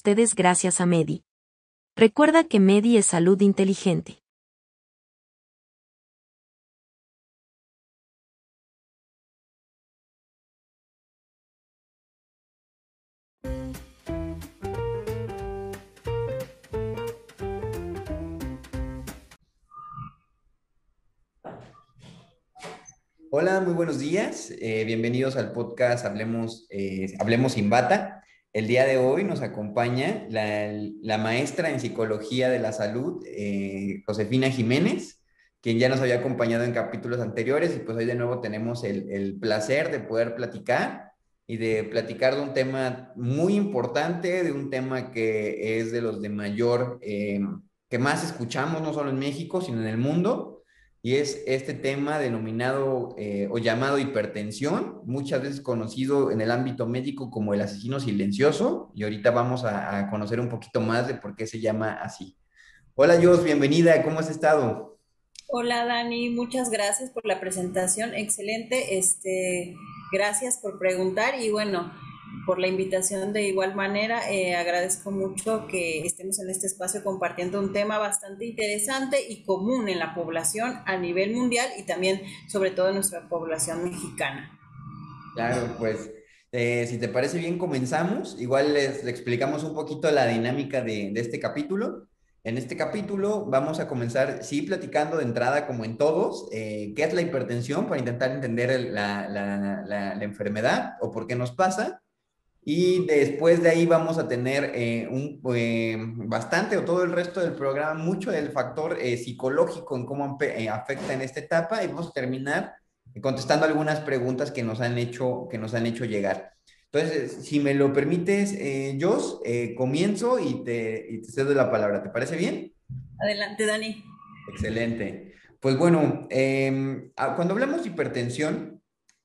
ustedes gracias a Medi. Recuerda que Medi es salud inteligente. Hola, muy buenos días. Eh, bienvenidos al podcast Hablemos, eh, Hablemos sin Bata. El día de hoy nos acompaña la, maestra en psicología de la salud, eh, Josefina Jiménez, quien ya nos había acompañado en capítulos anteriores y pues hoy de nuevo tenemos el, el placer de poder platicar y de platicar de un tema muy importante, de un tema que es de los de mayor, que más escuchamos no solo en México, sino en el mundo y es este tema denominado eh, o llamado hipertensión, muchas veces conocido en el ámbito médico como el asesino silencioso, y ahorita vamos a, conocer un poquito más de por qué se llama así. Hola Jos, bienvenida, ¿cómo has estado? Hola Dani, muchas gracias por la presentación, excelente, este, gracias por preguntar y bueno, por la invitación de igual manera. Eh, agradezco mucho que estemos en este espacio compartiendo un tema bastante interesante y común en la población a nivel mundial y también sobre todo en nuestra población mexicana. Claro, pues eh, si te parece bien comenzamos. Igual les, explicamos un poquito la dinámica de, de, este capítulo. En este capítulo vamos a comenzar, sí, platicando de entrada, como en todos, eh, qué es la hipertensión para intentar entender la, la, la enfermedad o por qué nos pasa. Y después de ahí vamos a tener eh, un, eh, bastante o todo el resto del programa, mucho del factor eh, psicológico en cómo afecta en esta etapa y vamos a terminar contestando algunas preguntas que nos han hecho, que nos han hecho llegar. Entonces, si me lo permites, Jos, comienzo y te, y te cedo la palabra. ¿Te parece bien? Adelante, Dani. Excelente. Pues bueno, em, cuando hablamos de hipertensión,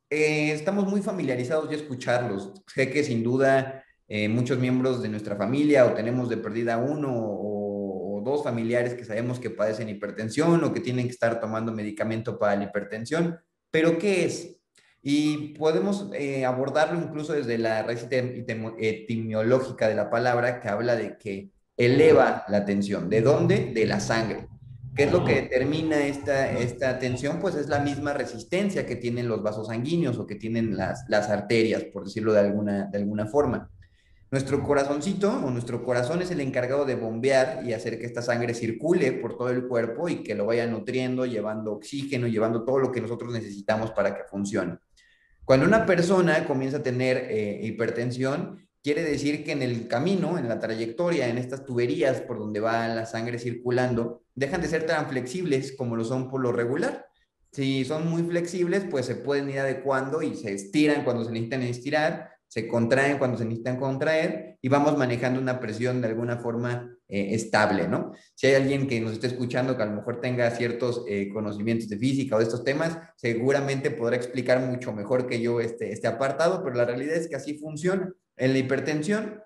eh, estamos muy familiarizados ya escucharlos. Sé que sin duda eh, muchos miembros de nuestra familia o tenemos de perdida uno o, dos familiares que sabemos que padecen hipertensión o que tienen que estar tomando medicamento para la hipertensión. Pero ¿qué es? Y podemos eh, abordarlo incluso desde la raíz etimológica de la palabra que habla de que eleva la tensión. ¿De dónde? De la sangre. ¿Qué es lo que determina esta, esta tensión? Pues es la misma resistencia que tienen los vasos sanguíneos o que tienen las, las arterias, por decirlo de alguna, de alguna forma. Nuestro corazoncito o nuestro corazón es el encargado de bombear y hacer que esta sangre circule por todo el cuerpo y que lo vaya nutriendo, llevando oxígeno, llevando todo lo que nosotros necesitamos para que funcione. Cuando una persona comienza a tener eh, hipertensión, quiere decir que en el camino, en la trayectoria, en estas tuberías por donde va la sangre circulando, dejan de ser tan flexibles como lo son por lo regular. Si son muy flexibles, pues se pueden ir adecuando y se estiran cuando se necesitan estirar, se contraen cuando se necesitan contraer y vamos manejando una presión de alguna forma eh, estable, ¿no? Si hay alguien que nos esté escuchando que a lo mejor tenga ciertos eh, conocimientos de física o de estos temas, seguramente podrá explicar mucho mejor que yo este, este apartado, pero la realidad es que así funciona. En la hipertensión,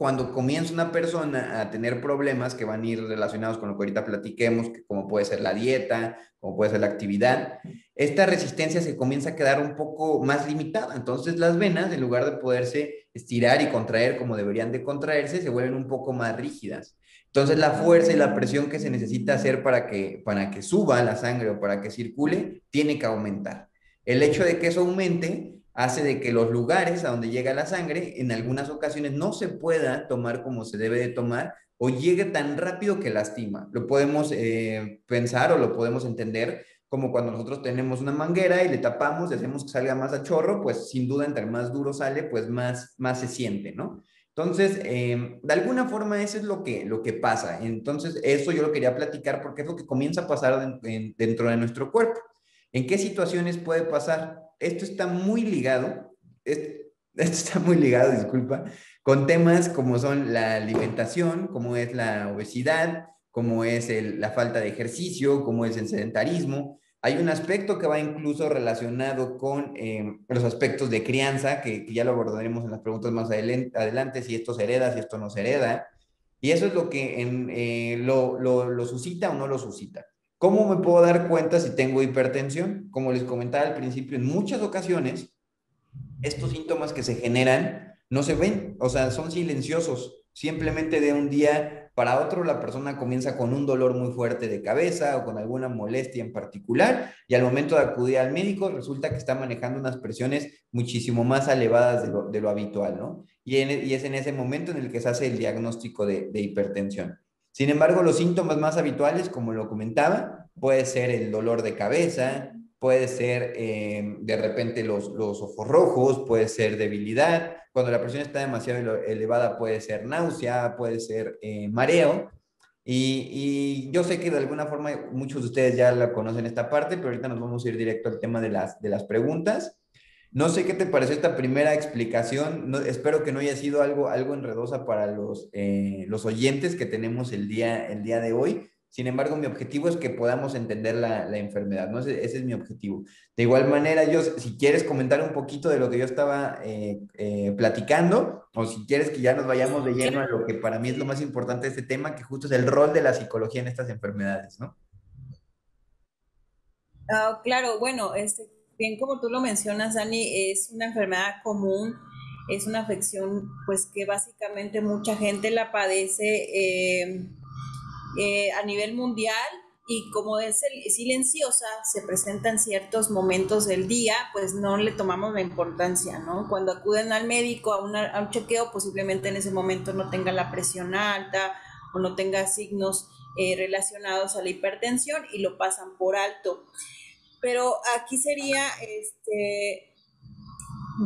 cuando comienza una persona a tener problemas que van a ir relacionados con lo que ahorita platiquemos, como puede ser la dieta, como puede ser la actividad, esta resistencia se comienza a quedar un poco más limitada. Entonces las venas, en lugar de poderse estirar y contraer como deberían de contraerse, se vuelven un poco más rígidas. Entonces la fuerza y la presión que se necesita hacer para que, para que suba la sangre o para que circule, tiene que aumentar. El hecho de que eso aumente hace de que los lugares a donde llega la sangre en algunas ocasiones no se pueda tomar como se debe de tomar o llegue tan rápido que lastima. Lo podemos eh, pensar o lo podemos entender como cuando nosotros tenemos una manguera y le tapamos y hacemos que salga más a chorro, pues sin duda entre más duro sale, pues más, más se siente, ¿no? Entonces, eh, de alguna forma eso es lo que, lo que pasa. Entonces, eso yo lo quería platicar porque es lo que comienza a pasar dentro de nuestro cuerpo. ¿En qué situaciones puede pasar? Esto está muy ligado, esto, está muy ligado, disculpa, con temas como son la alimentación, como es la obesidad, como es la falta de ejercicio, como es el sedentarismo. Hay un aspecto que va incluso relacionado con em, los aspectos de crianza, que, ya lo abordaremos en las preguntas más adelante, si esto se hereda, si esto no se hereda. Y eso es lo que eh, lo, lo suscita o no lo suscita. ¿Cómo me puedo dar cuenta si tengo hipertensión? Como les comentaba al principio, en muchas ocasiones estos síntomas que se generan no se ven, o sea, son silenciosos. Simplemente de un día para otro la persona comienza con un dolor muy fuerte de cabeza o con alguna molestia en particular y al momento de acudir al médico resulta que está manejando unas presiones muchísimo más elevadas de lo, habitual, ¿no? Y, es en ese momento en el que se hace el diagnóstico de, de hipertensión. Sin embargo, los síntomas más habituales, como lo comentaba, puede ser el dolor de cabeza, puede ser eh, de repente los, los, ojos rojos, puede ser debilidad, cuando la presión está demasiado elevada puede ser náusea, puede ser eh, mareo. Y, y, yo sé que de alguna forma muchos de ustedes ya la conocen esta parte, pero ahorita nos vamos a ir directo al tema de las, de las preguntas. No sé qué te pareció esta primera explicación. espero que no haya sido algo, algo enredosa para los, eh, los oyentes que tenemos el día, el día de hoy. Sin embargo, mi objetivo es que podamos entender la, la enfermedad, ¿no? Ese, ese, es mi objetivo. De igual manera, yo, si quieres comentar un poquito de lo que yo estaba eh, eh, platicando, o si quieres que ya nos vayamos de lleno a lo que para mí es lo más importante de este tema, que justo es el rol de la psicología en estas enfermedades, ¿no? Ah, claro, bueno, este, bien como tú lo mencionas, Dani, es una enfermedad común, es una afección, pues que básicamente mucha gente la padece. Eh, eh, a nivel mundial y como es silenciosa, se presenta en ciertos momentos del día, pues no le tomamos la importancia, ¿no? Cuando acuden al médico a, un chequeo, posiblemente en ese momento no tenga la presión alta o no tenga signos eh, relacionados a la hipertensión y lo pasan por alto. Pero aquí sería este,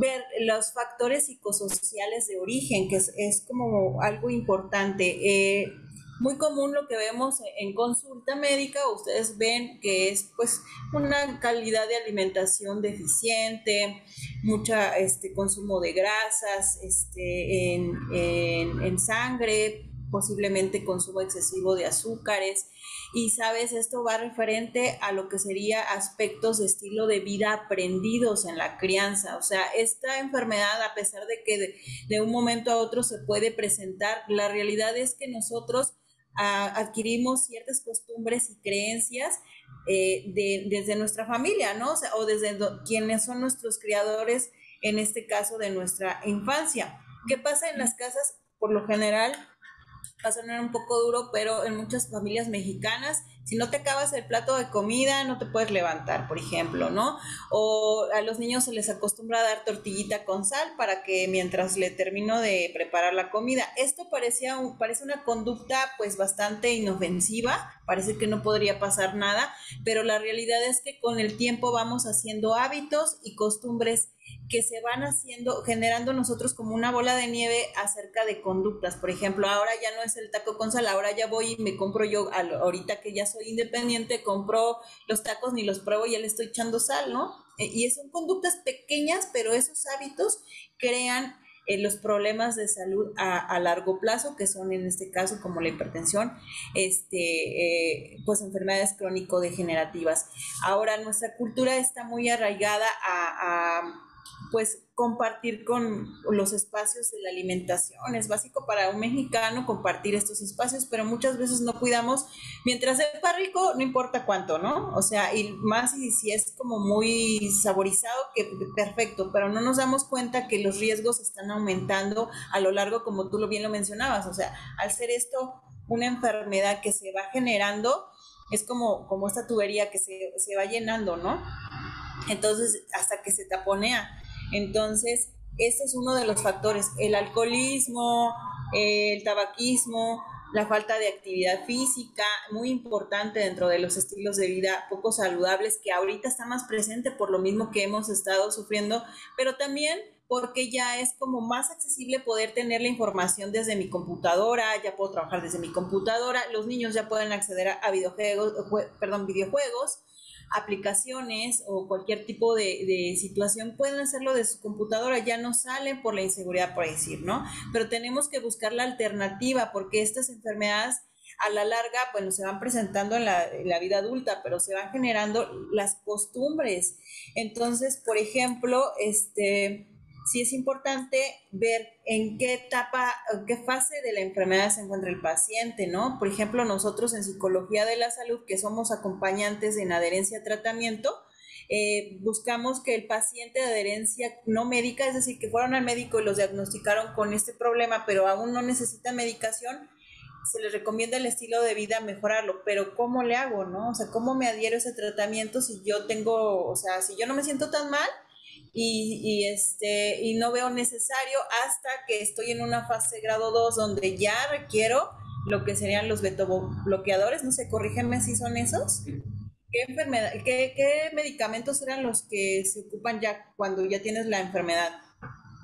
ver los factores psicosociales de origen, que es, como algo importante. Eh, muy común lo que vemos en consulta médica, ustedes ven que es pues una calidad de alimentación deficiente, mucha este consumo de grasas este, en, en sangre, posiblemente consumo excesivo de azúcares. Y sabes, esto va referente a lo que sería aspectos de estilo de vida aprendidos en la crianza. O sea, esta enfermedad, a pesar de que de, de un momento a otro se puede presentar, la realidad es que nosotros adquirimos ciertas costumbres y creencias eh, desde nuestra familia, ¿no? O, desde quienes son nuestros criadores, en este caso de nuestra infancia. ¿Qué pasa en las casas? Por lo general, va a sonar un poco duro, pero en muchas familias mexicanas, si no te acabas el plato de comida, no te puedes levantar, por ejemplo, ¿no? O a los niños se les acostumbra a dar tortillita con sal para que mientras le termino de preparar la comida. Esto parecía parece una conducta pues bastante inofensiva, parece que no podría pasar nada, pero la realidad es que con el tiempo vamos haciendo hábitos y costumbres que se van haciendo, generando nosotros como una bola de nieve acerca de conductas. Por ejemplo, ahora ya no es el taco con sal, ahora ya voy y me compro yo, ahorita que ya soy independiente, compro los tacos ni los pruebo ya le estoy echando sal, ¿no? Eh, y son conductas pequeñas, pero esos hábitos crean eh, los problemas de salud a, largo plazo, que son en este caso como la hipertensión, este, eh, pues enfermedades crónico-degenerativas. Ahora, nuestra cultura está muy arraigada a pues compartir con los espacios de la alimentación. Es básico para un mexicano compartir estos espacios, pero muchas veces no cuidamos. Mientras sepa rico, no importa cuánto, ¿no? O sea, y más si, es como muy saborizado, que perfecto, pero no nos damos cuenta que los riesgos están aumentando a lo largo, como tú lo bien lo mencionabas. O sea, al ser esto una enfermedad que se va generando, es como, como esta tubería que se, se va llenando, ¿no? Entonces, hasta que se taponea. Entonces, este es uno de los factores, el alcoholismo, el tabaquismo, la falta de actividad física, muy importante dentro de los estilos de vida poco saludables, que ahorita está más presente por lo mismo que hemos estado sufriendo, pero también porque ya es como más accesible poder tener la información desde mi computadora, ya puedo trabajar desde mi computadora, los niños ya pueden acceder a videojuegos, perdón, videojuegos, aplicaciones o cualquier tipo de, situación pueden hacerlo de su computadora, ya no salen por la inseguridad, por decir, ¿no? Pero tenemos que buscar la alternativa porque estas enfermedades a la larga, bueno, se van presentando en la, en la vida adulta, pero se van generando las costumbres. Entonces, por ejemplo, este sí es importante ver en qué etapa, qué fase de la enfermedad se encuentra el paciente, ¿no? Por ejemplo, nosotros en psicología de la salud, que somos acompañantes en adherencia a tratamiento, eh, buscamos que el paciente de adherencia no médica, es decir, que fueron al médico y los diagnosticaron con este problema, pero aún no necesitan medicación, se les recomienda el estilo de vida mejorarlo, pero ¿cómo le hago, no? O sea, ¿cómo me adhiero a ese tratamiento si yo tengo, o sea, si yo no me siento tan mal y, y este, y no veo necesario hasta que estoy en una fase grado 2 donde ya requiero lo que serían los bloqueadores, no sé, corrígeme si son esos. ¿Qué, enfermedad, qué, ¿Qué medicamentos eran los que se ocupan ya cuando ya tienes la enfermedad?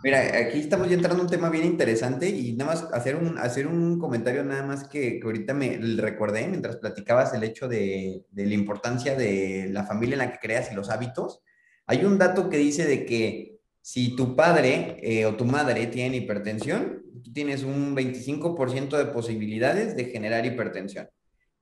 Mira, aquí estamos ya entrando en un tema bien interesante y nada más hacer un, hacer un comentario nada más que, ahorita me recordé mientras platicabas el hecho de, de, la importancia de la familia en la que creas y los hábitos. Hay un dato que dice de que si tu padre eh, o tu madre tienen hipertensión, tú tienes un 25% de posibilidades de generar hipertensión.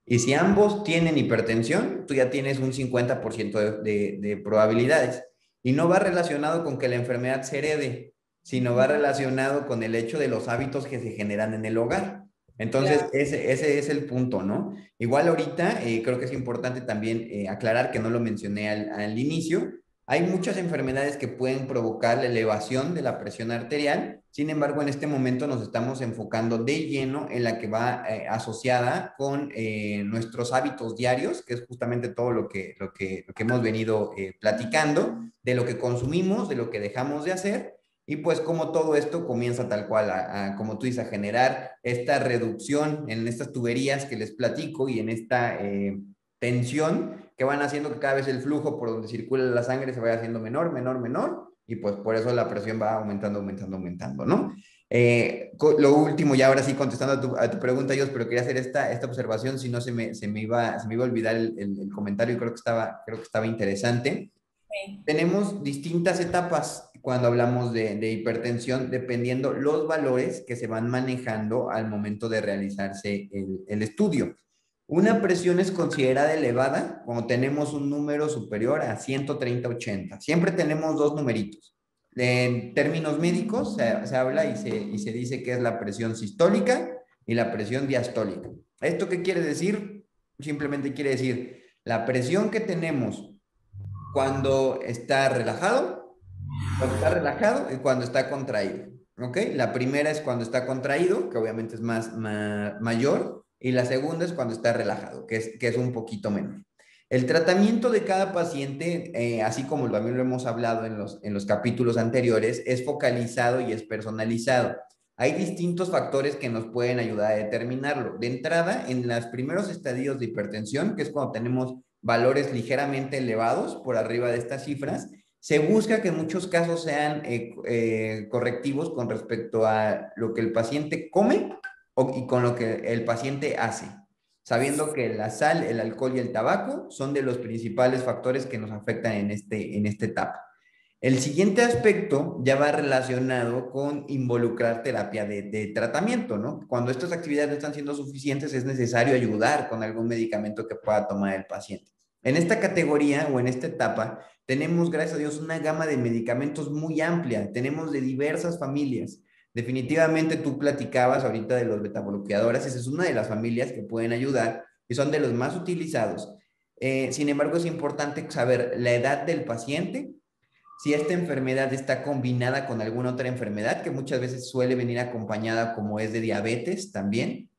Y si ambos tienen hipertensión, tú ya tienes un 50% de, de, de probabilidades. Y no va relacionado con que la enfermedad se herede, sino va relacionado con el hecho de los hábitos que se generan en el hogar. Entonces, ese, ese, es el punto, ¿no? Igual ahorita eh, creo que es importante también eh, aclarar que no lo mencioné al, al, inicio. Hay muchas enfermedades que pueden provocar la elevación de la presión arterial. Sin embargo, en este momento nos estamos enfocando de lleno en la que va eh, asociada con nuestros hábitos diarios, que es justamente todo lo que, lo que, hemos venido platicando, de lo que consumimos, de lo que dejamos de hacer y pues como todo esto comienza tal cual, como tú dices, a generar esta reducción en estas tuberías que les platico y en esta eh, tensión que van haciendo que cada vez el flujo por donde circula la sangre se vaya haciendo menor, menor, menor, y pues por eso la presión va aumentando, aumentando, aumentando, ¿no? Eh, lo último, ya ahora sí contestando a tu, a tu, pregunta, yo, pero quería hacer esta, esta observación, si no se me, se me, iba, se me iba a olvidar el, el, el comentario, creo que estaba, creo que estaba interesante. Sí. Tenemos distintas etapas cuando hablamos de, de, hipertensión, dependiendo los valores que se van manejando al momento de realizarse el, el estudio. Una presión es considerada elevada cuando tenemos un número superior a 130-80. Siempre tenemos dos numeritos. En términos médicos se, habla y se, dice que es la presión sistólica y la presión diastólica. ¿Esto qué quiere decir? Simplemente quiere decir la presión que tenemos cuando está relajado cuando está relajado y cuando está contraído. ¿Ok? La primera es cuando está contraído, que obviamente es más mayor, y la segunda es cuando está relajado, que es, que es un poquito menor. El tratamiento de cada paciente, eh, así como también lo hemos hablado en los, en los capítulos anteriores, es focalizado y es personalizado. Hay distintos factores que nos pueden ayudar a determinarlo. De entrada, en los primeros estadios de hipertensión, que es cuando tenemos valores ligeramente elevados por arriba de estas cifras, se busca que en muchos casos sean eh, eh, correctivos con respecto a lo que el paciente come y con lo que el paciente hace, sabiendo que la sal, el alcohol y el tabaco son de los principales factores que nos afectan en, este, en esta etapa. El siguiente aspecto ya va relacionado con involucrar terapia de, de, tratamiento, ¿no? Cuando estas actividades no están siendo suficientes, es necesario ayudar con algún medicamento que pueda tomar el paciente. En esta categoría o en esta etapa tenemos, gracias a Dios, una gama de medicamentos muy amplia. Tenemos de diversas familias. Definitivamente tú platicabas ahorita de los betabloqueadores. Esa es una de las familias que pueden ayudar y son de los más utilizados. Eh, sin embargo, es importante saber la edad del paciente, si esta enfermedad está combinada con alguna otra enfermedad, que muchas veces suele venir acompañada como es de diabetes también.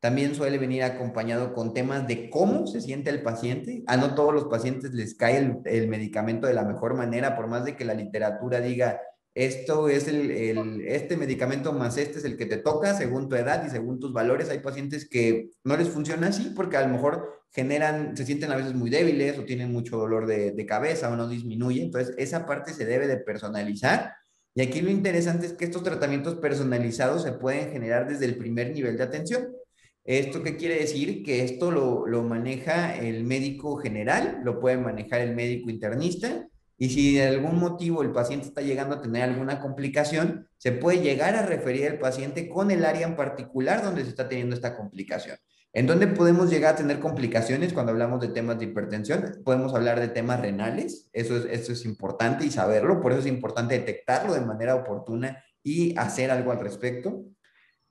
También suele venir acompañado con temas de cómo se siente el paciente. A no todos los pacientes les cae el, el medicamento de la mejor manera, por más de que la literatura diga, esto es el, el, este medicamento más este es el que te toca según tu edad y según tus valores. Hay pacientes que no les funciona así porque a lo mejor generan, se sienten a veces muy débiles o tienen mucho dolor de, de cabeza o no disminuye. Entonces, esa parte se debe de personalizar. Y aquí lo interesante es que estos tratamientos personalizados se pueden generar desde el primer nivel de atención. ¿Esto qué quiere decir? Que esto lo, lo, maneja el médico general, lo puede manejar el médico internista, y si de algún motivo el paciente está llegando a tener alguna complicación, se puede llegar a referir al paciente con el área en particular donde se está teniendo esta complicación. ¿En dónde podemos llegar a tener complicaciones cuando hablamos de temas de hipertensión? Podemos hablar de temas renales, eso es, eso es importante y saberlo, por eso es importante detectarlo de manera oportuna y hacer algo al respecto.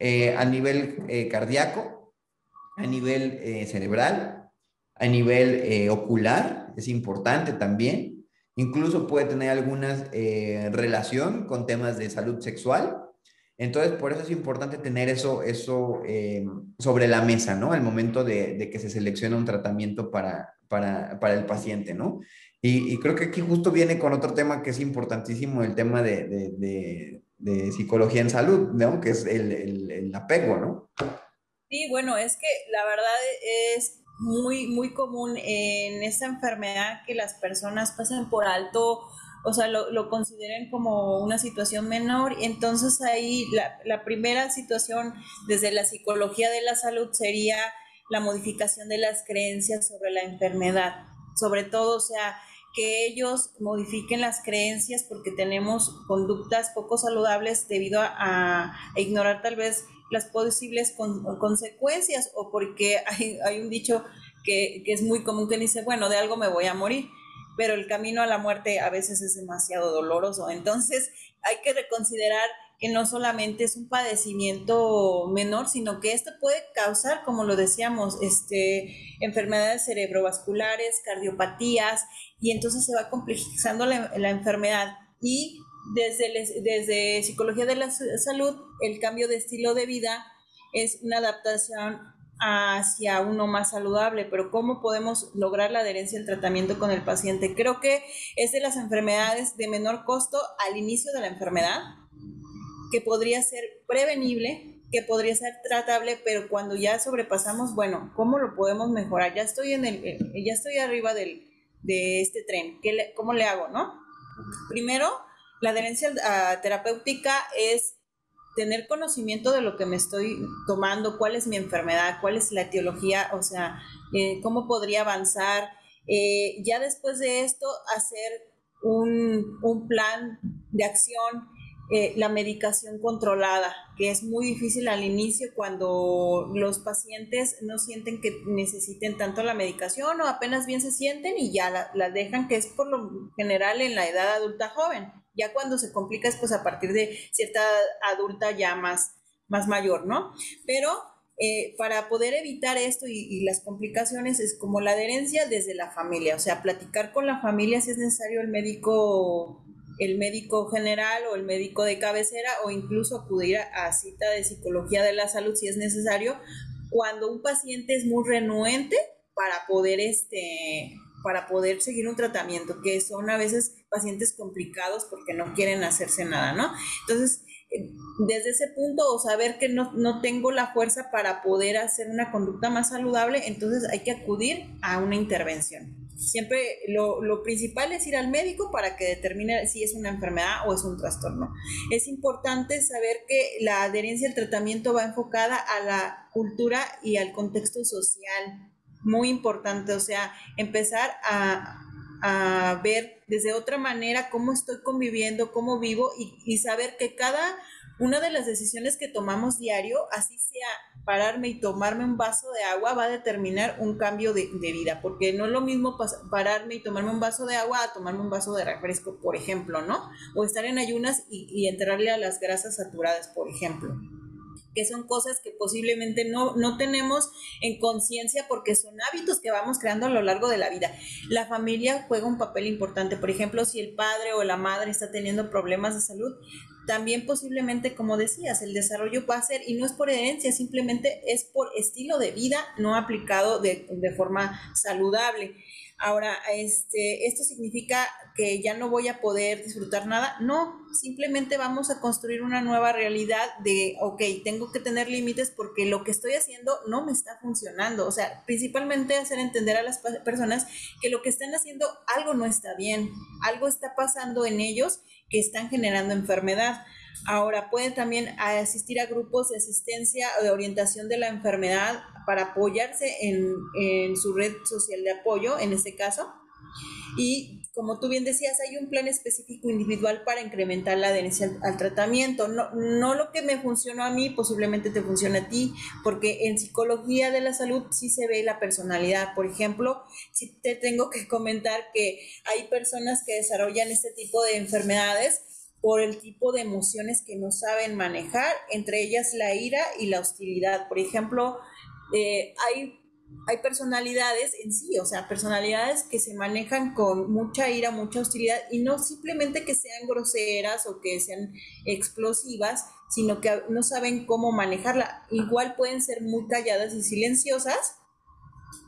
Eh, a nivel eh, cardíaco, a nivel eh, cerebral, a nivel ocular, es importante también. Incluso puede tener alguna eh, relación con temas de salud sexual. Entonces, por eso es importante tener eso, eso eh, sobre la mesa, ¿no? Al momento de, que se selecciona un tratamiento para, para, para el paciente, ¿no? Y, creo que aquí justo viene con otro tema que es importantísimo, el tema de, de, psicología en salud, ¿no? Que es el, el apego, ¿no? Sí, bueno, es que la verdad es muy, muy común en esta enfermedad que las personas pasen por alto, o sea, lo, lo consideren como una situación menor. Entonces ahí la, la primera situación desde la psicología de la salud sería la modificación de las creencias sobre la enfermedad. Sobre todo, o sea, que ellos modifiquen las creencias porque tenemos conductas poco saludables debido a, a ignorar tal vez las posibles consecuencias o porque hay, hay un dicho que, que, es muy común que dice, bueno, de algo me voy a morir, pero el camino a la muerte a veces es demasiado doloroso. Entonces hay que reconsiderar que no solamente es un padecimiento menor, sino que esto puede causar, como lo decíamos, este, enfermedades cerebrovasculares, cardiopatías, y entonces se va complejizando la, la enfermedad. Y desde, desde psicología de la salud, el cambio de estilo de vida es una adaptación hacia uno más saludable, pero ¿cómo podemos lograr la adherencia al tratamiento con el paciente? Creo que es de las enfermedades de menor costo al inicio de la enfermedad, que podría ser prevenible, que podría ser tratable, pero cuando ya sobrepasamos, bueno, ¿cómo lo podemos mejorar? Ya estoy en el, ya estoy arriba del, de este tren, ¿Qué ¿cómo le hago, no? Primero, la adherencia terapéutica es tener conocimiento de lo que me estoy tomando, cuál es mi enfermedad, cuál es la etiología, o sea, eh, cómo podría avanzar. Eh, ya después de esto, hacer un, plan de acción eh, la medicación controlada, que es muy difícil al inicio cuando los pacientes no sienten que necesiten tanto la medicación o apenas bien se sienten y ya la, dejan, que es por lo general en la edad adulta joven. Ya cuando se complica es pues a partir de cierta adulta ya más, más mayor, ¿no? Pero eh, para poder evitar esto y, y, las complicaciones es como la adherencia desde la familia, o sea, platicar con la familia si es necesario el médico el médico general o el médico de cabecera o incluso acudir a, cita de psicología de la salud si es necesario cuando un paciente es muy renuente para poder este para poder seguir un tratamiento que son a veces pacientes complicados porque no quieren hacerse nada, ¿no? Entonces, eh, desde ese punto o saber que no, no tengo la fuerza para poder hacer una conducta más saludable, entonces hay que acudir a una intervención. Siempre lo, lo, principal es ir al médico para que determine si es una enfermedad o es un trastorno. Es importante saber que la adherencia al tratamiento va enfocada a la cultura y al contexto social. Muy importante, o sea, empezar a, a ver desde otra manera cómo estoy conviviendo, cómo vivo y, y saber que cada una de las decisiones que tomamos diario, así sea pararme y tomarme un vaso de agua va a determinar un cambio de, vida, porque no es lo mismo pararme y tomarme un vaso de agua a tomarme un vaso de refresco, por ejemplo, ¿no? O estar en ayunas y, y entrarle a las grasas saturadas, por ejemplo que son cosas que posiblemente no, no tenemos en conciencia porque son hábitos que vamos creando a lo largo de la vida. La familia juega un papel importante, por ejemplo, si el padre o la madre está teniendo problemas de salud, también posiblemente, como decías, el desarrollo va a ser, y no es por herencia, simplemente es por estilo de vida no aplicado de, de forma saludable. Ahora, este, ¿esto significa que ya no voy a poder disfrutar nada? No, simplemente vamos a construir una nueva realidad de, ok, tengo que tener límites porque lo que estoy haciendo no me está funcionando. O sea, principalmente hacer entender a las personas que lo que están haciendo algo no está bien, algo está pasando en ellos que están generando enfermedad. Ahora, pueden también asistir a grupos de asistencia o de orientación de la enfermedad para apoyarse en, su red social de apoyo, en este caso. Y como tú bien decías, hay un plan específico individual para incrementar la adherencia al, tratamiento. No, no lo que me funcionó a mí, posiblemente te funcione a ti, porque en psicología de la salud sí se ve la personalidad. Por ejemplo, si te tengo que comentar que hay personas que desarrollan este tipo de enfermedades por el tipo de emociones que no saben manejar, entre ellas la ira y la hostilidad. Por ejemplo, eh, hay hay personalidades en sí, o sea, personalidades que se manejan con mucha ira, mucha hostilidad y no simplemente que sean groseras o que sean explosivas, sino que no saben cómo manejarla. Igual pueden ser muy calladas y silenciosas,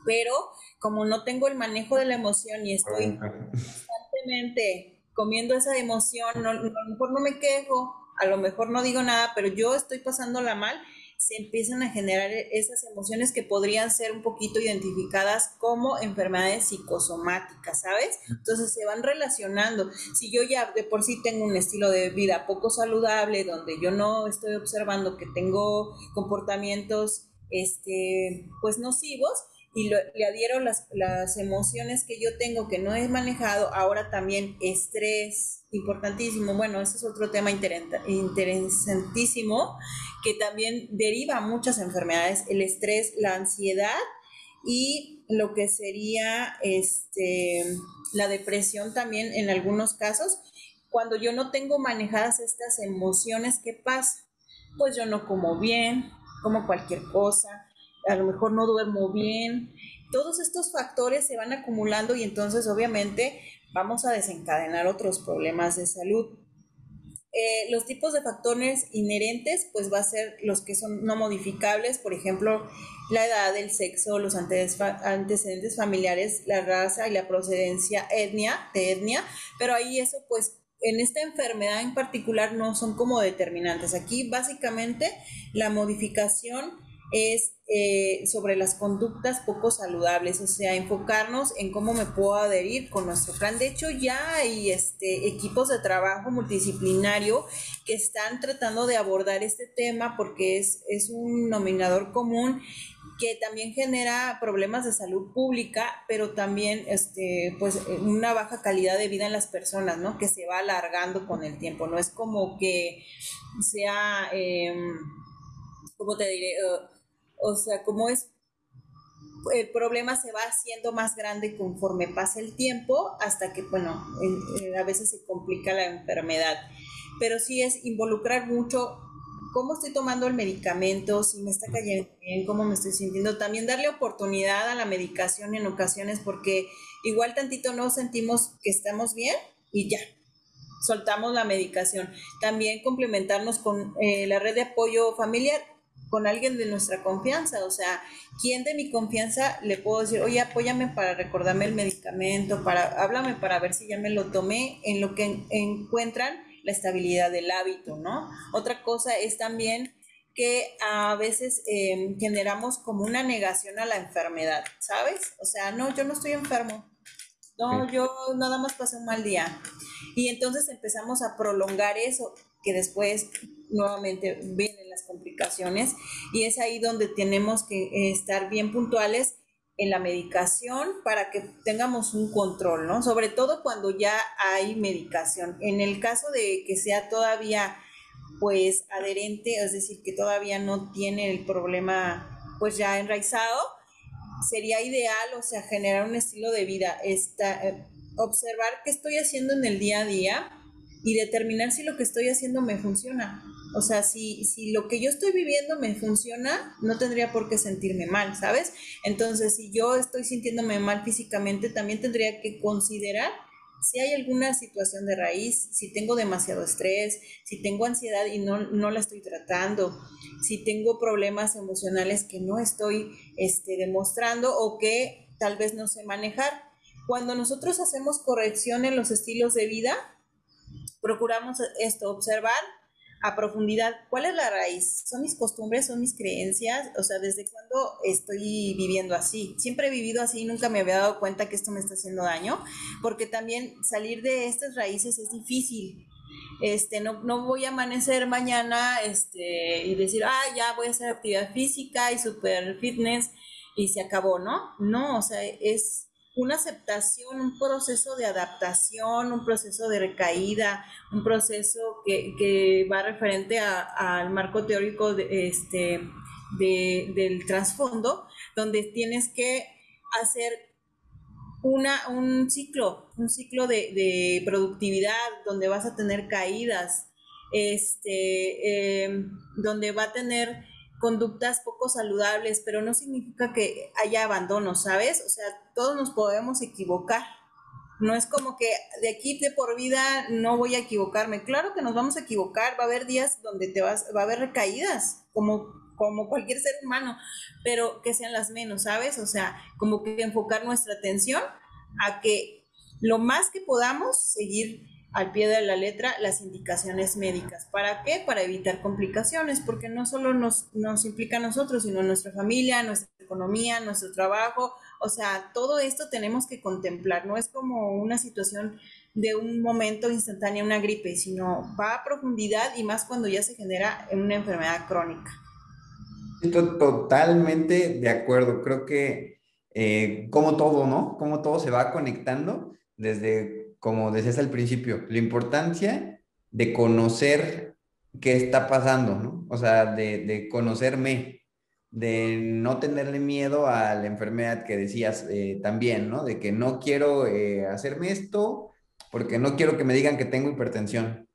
pero como no tengo el manejo de la emoción y estoy constantemente comiendo esa emoción, no, a lo mejor no me quejo, a lo mejor no digo nada, pero yo estoy pasándola mal, se empiezan a generar esas emociones que podrían ser un poquito identificadas como enfermedades psicosomáticas, ¿sabes? Entonces se van relacionando. Si yo ya de por sí tengo un estilo de vida poco saludable, donde yo no estoy observando que tengo comportamientos, este, pues nocivos, y le adhiero las, las emociones que yo tengo que no he manejado, ahora también estrés, importantísimo, bueno, ese es otro tema interesantísimo, que también deriva muchas enfermedades, el estrés, la ansiedad y lo que sería este, la depresión también en algunos casos, cuando yo no tengo manejadas estas emociones, ¿qué pasa? Pues yo no como bien, como cualquier cosa, a lo mejor no duermo bien. Todos estos factores se van acumulando y entonces obviamente vamos a desencadenar otros problemas de salud. Eh, los tipos de factores inherentes, pues va a ser los que son no modificables, por ejemplo, la edad, el sexo, los antecedentes familiares, la raza y la procedencia etnia, de etnia, pero ahí eso pues en esta enfermedad en particular no son como determinantes. Aquí básicamente la modificación es eh, sobre las conductas poco saludables, o sea, enfocarnos en cómo me puedo adherir con nuestro plan. De hecho, ya hay este, equipos de trabajo multidisciplinario que están tratando de abordar este tema porque es, es un nominador común que también genera problemas de salud pública, pero también este, pues, una baja calidad de vida en las personas, ¿no? Que se va alargando con el tiempo. No es como que sea, eh, ¿cómo te diré? O sea, como es, el problema se va haciendo más grande conforme pasa el tiempo hasta que, bueno, a veces se complica la enfermedad. Pero sí es involucrar mucho cómo estoy tomando el medicamento, si me está cayendo bien, cómo me estoy sintiendo. También darle oportunidad a la medicación en ocasiones porque igual tantito no sentimos que estamos bien y ya, soltamos la medicación. También complementarnos con eh, la red de apoyo familiar con alguien de nuestra confianza, o sea, ¿quién de mi confianza le puedo decir, oye, apóyame para recordarme el medicamento, para, háblame para ver si ya me lo tomé, en lo que encuentran la estabilidad del hábito, ¿no? Otra cosa es también que a veces em, generamos como una negación a la enfermedad, ¿sabes? O sea, no, yo no estoy enfermo, no, yo nada más pasé un mal día. Y entonces empezamos a prolongar eso, que después nuevamente vienen y es ahí donde tenemos que estar bien puntuales en la medicación para que tengamos un control. Sobre todo cuando ya hay medicación. En el caso de que sea todavía pues adherente, es decir, que todavía no tiene el problema pues ya enraizado, sería ideal, o sea, generar un estilo de vida, esta, eh, observar qué estoy haciendo en el día a día y determinar si lo que estoy haciendo me funciona. O sea, si, si lo que yo estoy viviendo me funciona, no tendría por qué sentirme mal, ¿sabes? Entonces, si yo estoy sintiéndome mal físicamente, también tendría que considerar si hay alguna situación de raíz, si tengo demasiado estrés, si tengo ansiedad y no, no la estoy tratando, si tengo problemas emocionales que no estoy este, demostrando o que tal vez no sé manejar. Cuando nosotros hacemos corrección en los estilos de vida, procuramos esto, observar a profundidad cuál es la raíz, son mis costumbres, son mis creencias, o sea, desde cuándo estoy viviendo así. Siempre he vivido así, nunca me había dado cuenta que esto me está haciendo daño, porque también salir de estas raíces es difícil. Este, no, no voy a amanecer mañana este, y decir, ah, ya voy a hacer actividad física y super fitness y se acabó, ¿no? No, o sea, es, una aceptación, un proceso de adaptación, un proceso de recaída, un proceso que, va referente al marco teórico de, este, del trasfondo, donde tienes que hacer una, un ciclo, un ciclo de, productividad, donde vas a tener caídas, este, em, donde va a tener conductas poco saludables, pero no significa que haya abandono, ¿sabes? O sea, todos nos podemos equivocar. No es como que de aquí de por vida no voy a equivocarme. Claro que nos vamos a equivocar, va a haber días donde te vas, va a haber recaídas, como, como cualquier ser humano, pero que sean las menos, ¿sabes? O sea, como que enfocar nuestra atención a que lo más que podamos seguir al pie de la letra las indicaciones médicas. ¿Para qué? Para evitar complicaciones, porque no solo nos, nos implica a nosotros, sino a nuestra familia, nuestra economía, nuestro trabajo. O sea, todo esto tenemos que contemplar. No es como una situación de un momento instantáneo, una gripe, sino va a profundidad y más cuando ya se genera una enfermedad crónica. Estoy totalmente de acuerdo. Creo que eh, como todo, ¿no? Como todo se va conectando desde como decías al principio, la importancia de conocer qué está pasando, ¿no? O sea, de, conocerme, de no tenerle miedo a la enfermedad que decías eh, también, ¿no? De que no quiero eh, hacerme esto porque no quiero que me digan que tengo hipertensión.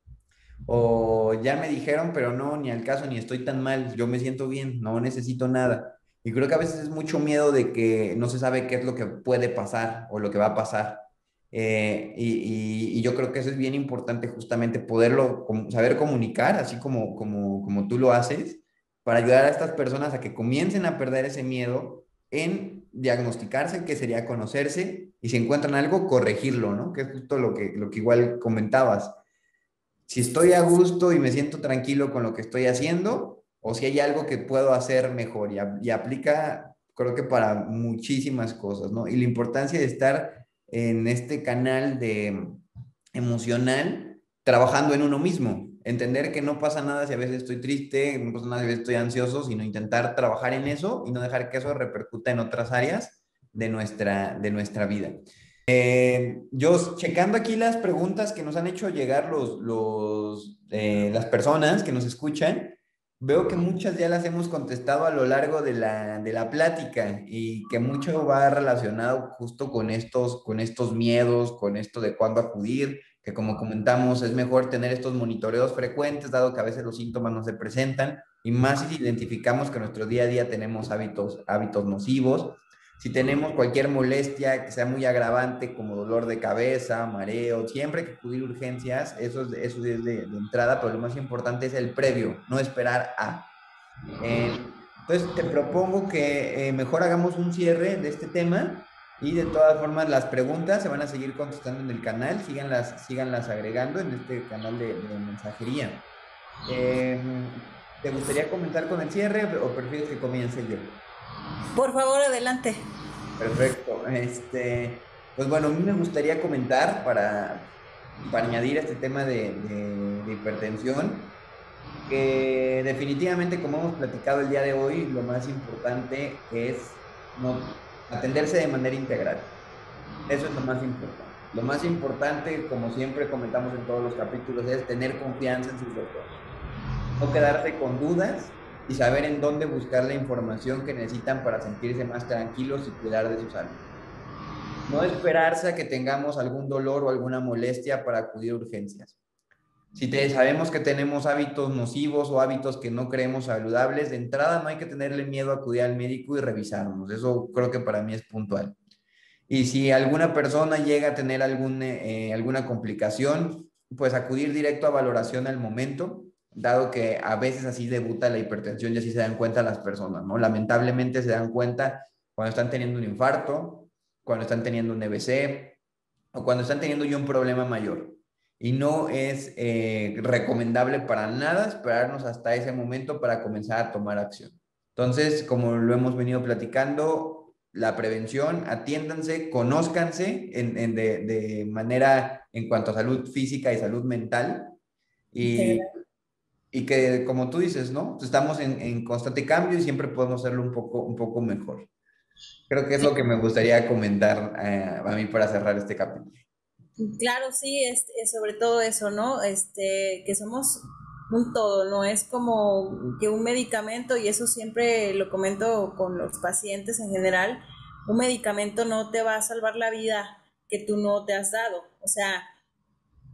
O ya me dijeron, pero no, ni al caso, ni estoy tan mal, yo me siento bien, no necesito nada. Y creo que a veces es mucho miedo de que no se sabe qué es lo que puede pasar o lo que va a pasar. Eh, y, yo creo que eso es bien importante justamente poderlo, saber comunicar, así como, como, como tú lo haces, para ayudar a estas personas a que comiencen a perder ese miedo en diagnosticarse, que sería conocerse, y si encuentran algo, corregirlo, ¿no? Que es justo lo que, lo que igual comentabas. Si estoy a gusto y me siento tranquilo con lo que estoy haciendo, o si hay algo que puedo hacer mejor, y, y aplica, creo que para muchísimas cosas, ¿no? Y la importancia de estar en este canal de emocional trabajando en uno mismo. Entender que no pasa nada si a veces estoy triste, no pasa nada si a veces estoy ansioso, sino intentar trabajar en eso y no dejar que eso repercuta en otras áreas de nuestra, de nuestra vida. Eh, yo, checando aquí las preguntas que nos han hecho llegar los, los, eh, las personas que nos escuchan, veo que muchas ya las hemos contestado a lo largo de la, de la plática y que mucho va relacionado justo con estos, con estos miedos, con esto de cuándo acudir, que como comentamos es mejor tener estos monitoreos frecuentes, dado que a veces los síntomas no se presentan, y más si identificamos que en nuestro día a día tenemos hábitos, hábitos nocivos si tenemos cualquier molestia que sea muy agravante, como dolor de cabeza, mareo, siempre hay que acudir a urgencias, eso es, eso es de, entrada, pero lo más importante es el previo, no esperar a. Eh, entonces, te propongo que eh, mejor hagamos un cierre de este tema y de todas formas las preguntas se van a seguir contestando en el canal, síganlas, síganlas agregando en este canal de, mensajería. Eh, ¿Te gustaría comentar con el cierre o prefieres que comience yo? Por favor, adelante. Perfecto. Este, pues bueno, a mí me gustaría comentar para, para añadir este tema de, hipertensión, que definitivamente, como hemos platicado el día de hoy, lo más importante es no, atenderse de manera integral. Eso es lo más importante. Lo más importante, como siempre comentamos en todos los capítulos, es tener confianza en sus doctores. No quedarse con dudas y saber en dónde buscar la información que necesitan para sentirse más tranquilos y cuidar de su salud. No esperarse a que tengamos algún dolor o alguna molestia para acudir a urgencias. Si te, sabemos que tenemos hábitos nocivos o hábitos que no creemos saludables, de entrada no hay que tenerle miedo a acudir al médico y revisarnos. Eso creo que para mí es puntual. Y si alguna persona llega a tener algún, eh, alguna complicación, pues acudir directo a valoración al momento dado que a veces así debuta la hipertensión y así se dan cuenta las personas, ¿no? Lamentablemente se dan cuenta cuando están teniendo un infarto, cuando están teniendo un EBC o cuando están teniendo ya un problema mayor. Y no es eh, recomendable para nada esperarnos hasta ese momento para comenzar a tomar acción. Entonces, como lo hemos venido platicando, la prevención, atiéndanse, conózcanse en, de, de, manera en cuanto a salud física y salud mental. Y y que, como tú dices, ¿no? Estamos en, en, constante cambio y siempre podemos hacerlo un poco, un poco mejor. Creo que es lo que me gustaría comentar eh, a mí para cerrar este capítulo. Claro, sí, es, sobre todo eso, ¿no? Este, que somos un todo, no es como que un medicamento, y eso siempre lo comento con los pacientes en general, un medicamento no te va a salvar la vida que tú no te has dado. O sea,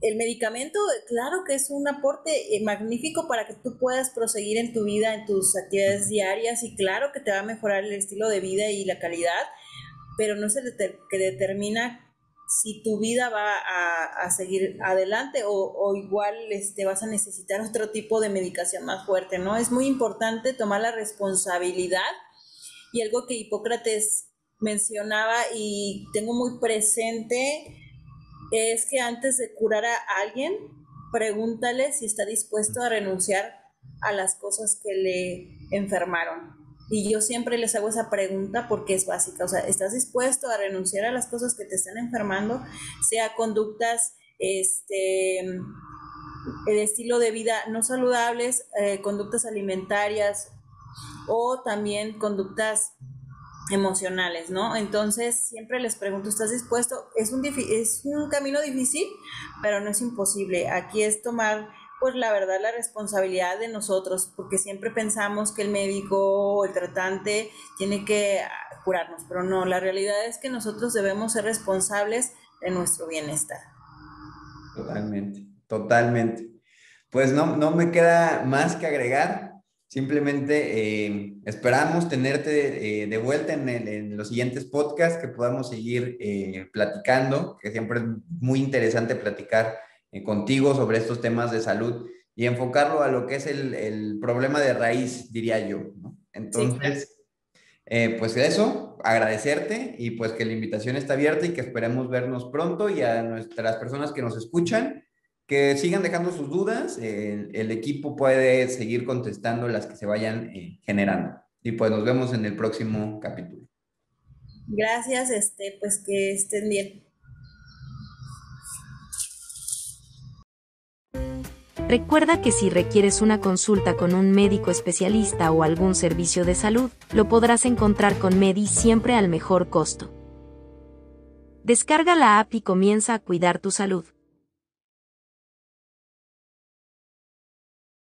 el medicamento, claro que es un aporte eh, magnífico para que tú puedas proseguir en tu vida, en tus actividades diarias y claro que te va a mejorar el estilo de vida y la calidad, pero no es el que determina si tu vida va a, seguir adelante o, o, igual este, vas a necesitar otro tipo de medicación más fuerte, ¿no? Es muy importante tomar la responsabilidad y algo que Hipócrates mencionaba y tengo muy presente es que antes de curar a alguien, pregúntale si está dispuesto a renunciar a las cosas que le enfermaron. Y yo siempre les hago esa pregunta porque es básica. O sea, ¿estás dispuesto a renunciar a las cosas que te están enfermando? Sea conductas, este, el estilo de vida no saludables, eh, conductas alimentarias o también conductas emocionales, ¿no? Entonces, siempre les pregunto, ¿estás dispuesto? Es un, es un camino difícil, pero no es imposible. Aquí es tomar, pues la verdad, la responsabilidad de nosotros, porque siempre pensamos que el médico o el tratante tiene que ah, curarnos, pero no, la realidad es que nosotros debemos ser responsables de nuestro bienestar. Totalmente, totalmente. Pues no, no me queda más que agregar. Simplemente eh, esperamos tenerte eh, de vuelta en, los siguientes podcasts, que podamos seguir eh, platicando, que siempre es muy interesante platicar contigo sobre estos temas de salud y enfocarlo a lo que es el, problema de raíz, diría yo. Entonces, pues eso, agradecerte y pues que la invitación está abierta y que esperemos vernos pronto y a nuestras personas que nos escuchan que sigan dejando sus dudas, el equipo puede seguir contestando las que se vayan eh, generando. Y pues nos vemos en el próximo capítulo. Gracias, este, pues que estén bien. Recuerda que si requieres una consulta con un médico especialista o algún servicio de salud, lo podrás encontrar con Medi siempre al mejor costo. Descarga la app y comienza a cuidar tu salud.